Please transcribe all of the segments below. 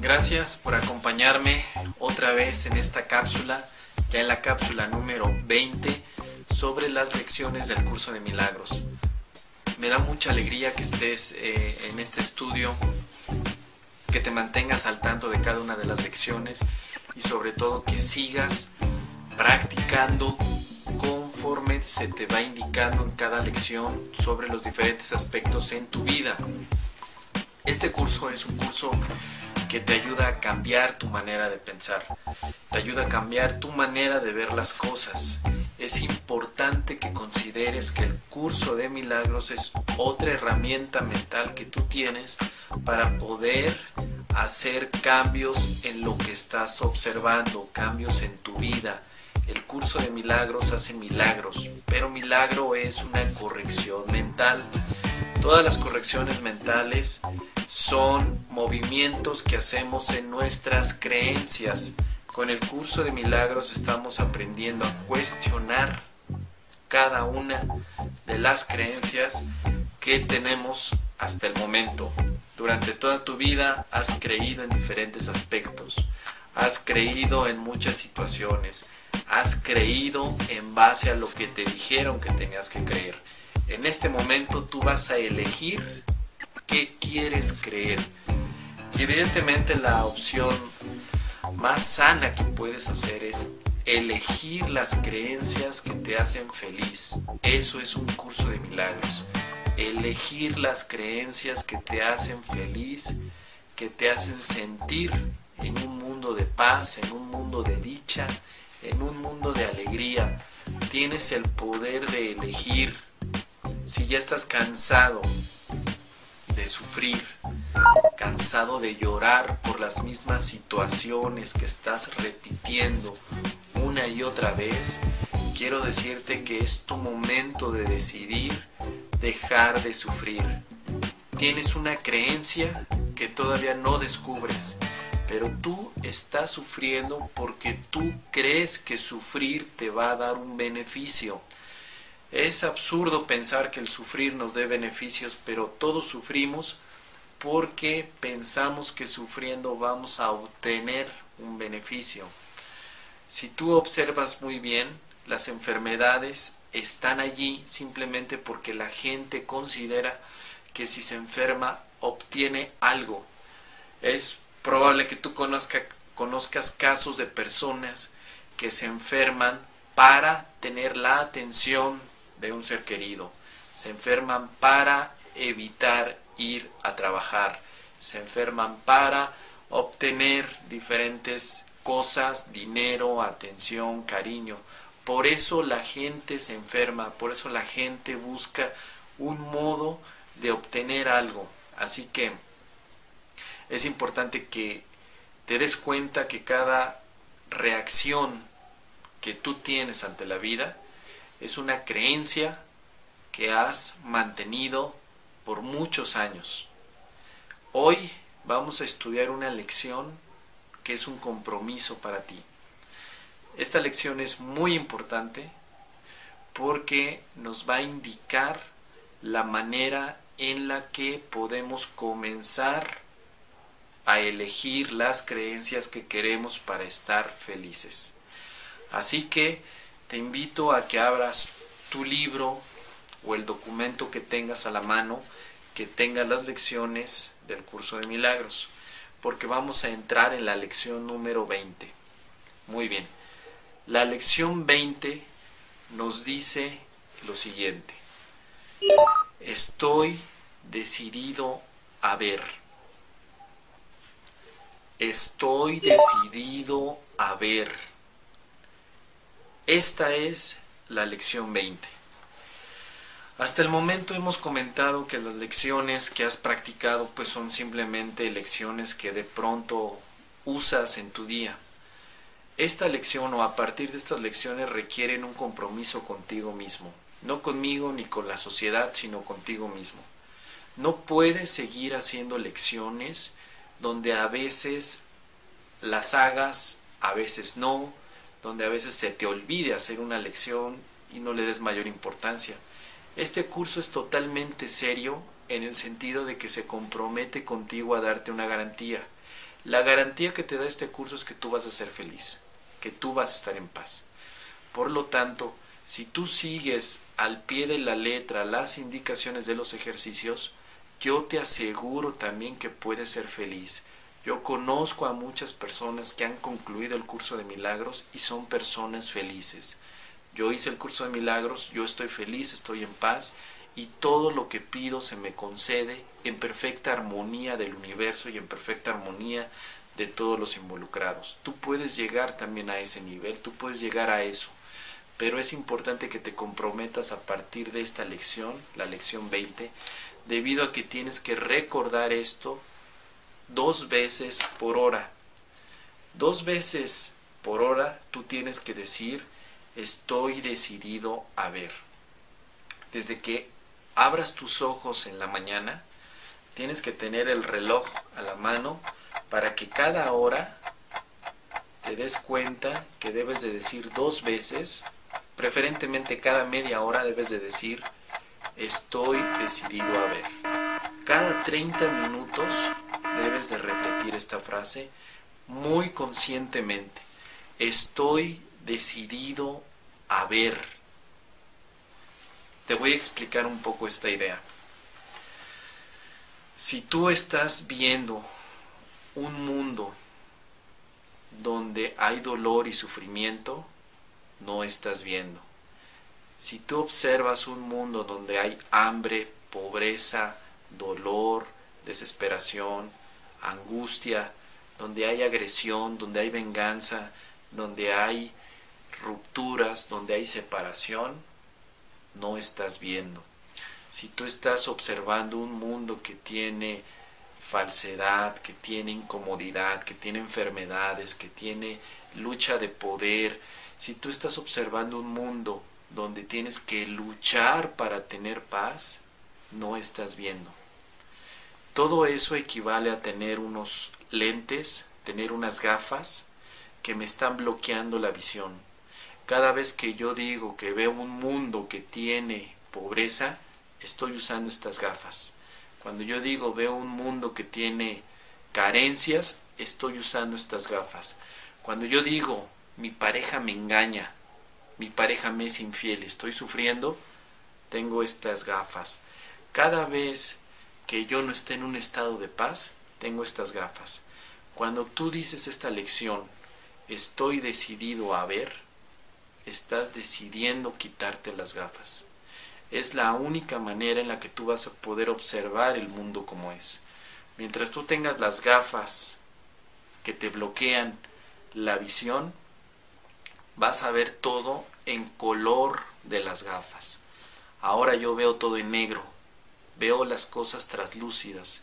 Gracias por acompañarme otra vez en esta cápsula, ya en la cápsula número 20 sobre las lecciones del curso de milagros. Me da mucha alegría que estés eh, en este estudio, que te mantengas al tanto de cada una de las lecciones y sobre todo que sigas practicando conforme se te va indicando en cada lección sobre los diferentes aspectos en tu vida. Este curso es un curso que te ayuda a cambiar tu manera de pensar, te ayuda a cambiar tu manera de ver las cosas. Es importante que consideres que el curso de milagros es otra herramienta mental que tú tienes para poder hacer cambios en lo que estás observando, cambios en tu vida. El curso de milagros hace milagros, pero milagro es una corrección mental. Todas las correcciones mentales son movimientos que hacemos en nuestras creencias. Con el curso de milagros estamos aprendiendo a cuestionar cada una de las creencias que tenemos hasta el momento. Durante toda tu vida has creído en diferentes aspectos, has creído en muchas situaciones, has creído en base a lo que te dijeron que tenías que creer. En este momento tú vas a elegir qué quieres creer. Y evidentemente la opción más sana que puedes hacer es elegir las creencias que te hacen feliz. Eso es un curso de milagros. Elegir las creencias que te hacen feliz, que te hacen sentir en un mundo de paz, en un mundo de dicha, en un mundo de alegría. Tienes el poder de elegir. Si ya estás cansado de sufrir, cansado de llorar por las mismas situaciones que estás repitiendo una y otra vez, quiero decirte que es tu momento de decidir dejar de sufrir. Tienes una creencia que todavía no descubres, pero tú estás sufriendo porque tú crees que sufrir te va a dar un beneficio. Es absurdo pensar que el sufrir nos dé beneficios, pero todos sufrimos porque pensamos que sufriendo vamos a obtener un beneficio. Si tú observas muy bien, las enfermedades están allí simplemente porque la gente considera que si se enferma obtiene algo. Es probable que tú conozcas casos de personas que se enferman para tener la atención de un ser querido. Se enferman para evitar ir a trabajar. Se enferman para obtener diferentes cosas, dinero, atención, cariño. Por eso la gente se enferma, por eso la gente busca un modo de obtener algo. Así que es importante que te des cuenta que cada reacción que tú tienes ante la vida es una creencia que has mantenido por muchos años. Hoy vamos a estudiar una lección que es un compromiso para ti. Esta lección es muy importante porque nos va a indicar la manera en la que podemos comenzar a elegir las creencias que queremos para estar felices. Así que te invito a que abras tu libro o el documento que tengas a la mano que tenga las lecciones del curso de milagros, porque vamos a entrar en la lección número 20. Muy bien, la lección 20 nos dice lo siguiente, estoy decidido a ver, estoy decidido a ver esta es la lección 20. Hasta el momento hemos comentado que las lecciones que has practicado pues son simplemente lecciones que de pronto usas en tu día. Esta lección o a partir de estas lecciones requieren un compromiso contigo mismo, no conmigo ni con la sociedad, sino contigo mismo. No puedes seguir haciendo lecciones donde a veces las hagas, a veces no, donde a veces se te olvide hacer una lección y no le des mayor importancia. Este curso es totalmente serio en el sentido de que se compromete contigo a darte una garantía. La garantía que te da este curso es que tú vas a ser feliz, que tú vas a estar en paz. Por lo tanto, si tú sigues al pie de la letra las indicaciones de los ejercicios, yo te aseguro también que puedes ser feliz. Yo conozco a muchas personas que han concluido el curso de milagros y son personas felices. Yo hice el curso de milagros, yo estoy feliz, estoy en paz y todo lo que pido se me concede en perfecta armonía del universo y en perfecta armonía de todos los involucrados. Tú puedes llegar también a ese nivel, tú puedes llegar a eso, pero es importante que te comprometas a partir de esta lección, la lección 20, debido a que tienes que recordar esto dos veces por hora. Dos veces por hora tú tienes que decir, estoy decidido a ver. Desde que abras tus ojos en la mañana, tienes que tener el reloj a la mano para que cada hora te des cuenta que debes de decir dos veces, preferentemente cada media hora debes de decir, estoy decidido a ver. Cada 30 minutos debes de repetir esta frase muy conscientemente. Estoy decidido a ver. Te voy a explicar un poco esta idea. Si tú estás viendo un mundo donde hay dolor y sufrimiento, no estás viendo. Si tú observas un mundo donde hay hambre, pobreza, dolor, desesperación, angustia, donde hay agresión, donde hay venganza, donde hay rupturas, donde hay separación, no estás viendo. Si tú estás observando un mundo que tiene falsedad, que tiene incomodidad, que tiene enfermedades, que tiene lucha de poder, si tú estás observando un mundo donde tienes que luchar para tener paz, no estás viendo. Todo eso equivale a tener unos lentes, tener unas gafas que me están bloqueando la visión. Cada vez que yo digo que veo un mundo que tiene pobreza, estoy usando estas gafas. Cuando yo digo veo un mundo que tiene carencias, estoy usando estas gafas. Cuando yo digo mi pareja me engaña, mi pareja me es infiel, estoy sufriendo, tengo estas gafas. Cada vez que yo no esté en un estado de paz, tengo estas gafas. Cuando tú dices esta lección, estoy decidido a ver, estás decidiendo quitarte las gafas. Es la única manera en la que tú vas a poder observar el mundo como es. Mientras tú tengas las gafas que te bloquean la visión, vas a ver todo en color de las gafas. Ahora yo veo todo en negro, veo las cosas traslúcidas,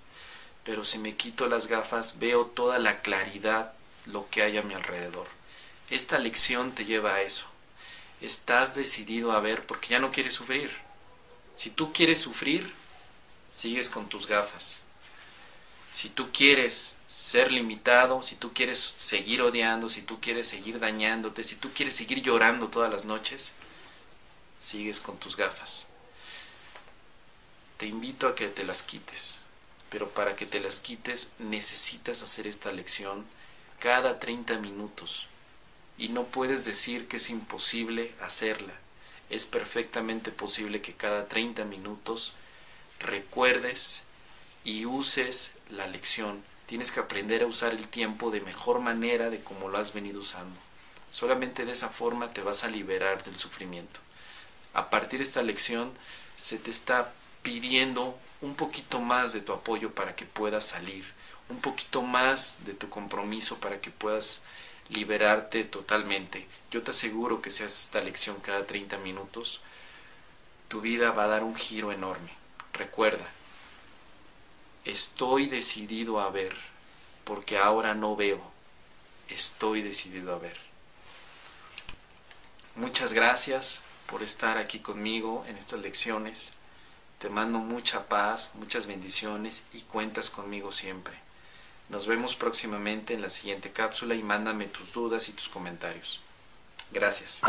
pero si me quito las gafas veo toda la claridad, lo que hay a mi alrededor. Esta lección te lleva a eso. Estás decidido a ver porque ya no quieres sufrir. Si tú quieres sufrir, sigues con tus gafas. Si tú quieres ser limitado, si tú quieres seguir odiando, si tú quieres seguir dañándote, si tú quieres seguir llorando todas las noches, sigues con tus gafas te invito a que te las quites. Pero para que te las quites necesitas hacer esta lección cada 30 minutos. Y no puedes decir que es imposible hacerla. Es perfectamente posible que cada 30 minutos recuerdes y uses la lección. Tienes que aprender a usar el tiempo de mejor manera de como lo has venido usando. Solamente de esa forma te vas a liberar del sufrimiento. A partir de esta lección se te está pidiendo un poquito más de tu apoyo para que puedas salir, un poquito más de tu compromiso para que puedas liberarte totalmente. Yo te aseguro que si haces esta lección cada 30 minutos, tu vida va a dar un giro enorme. Recuerda, estoy decidido a ver, porque ahora no veo, estoy decidido a ver. Muchas gracias por estar aquí conmigo en estas lecciones. Te mando mucha paz, muchas bendiciones y cuentas conmigo siempre. Nos vemos próximamente en la siguiente cápsula y mándame tus dudas y tus comentarios. Gracias.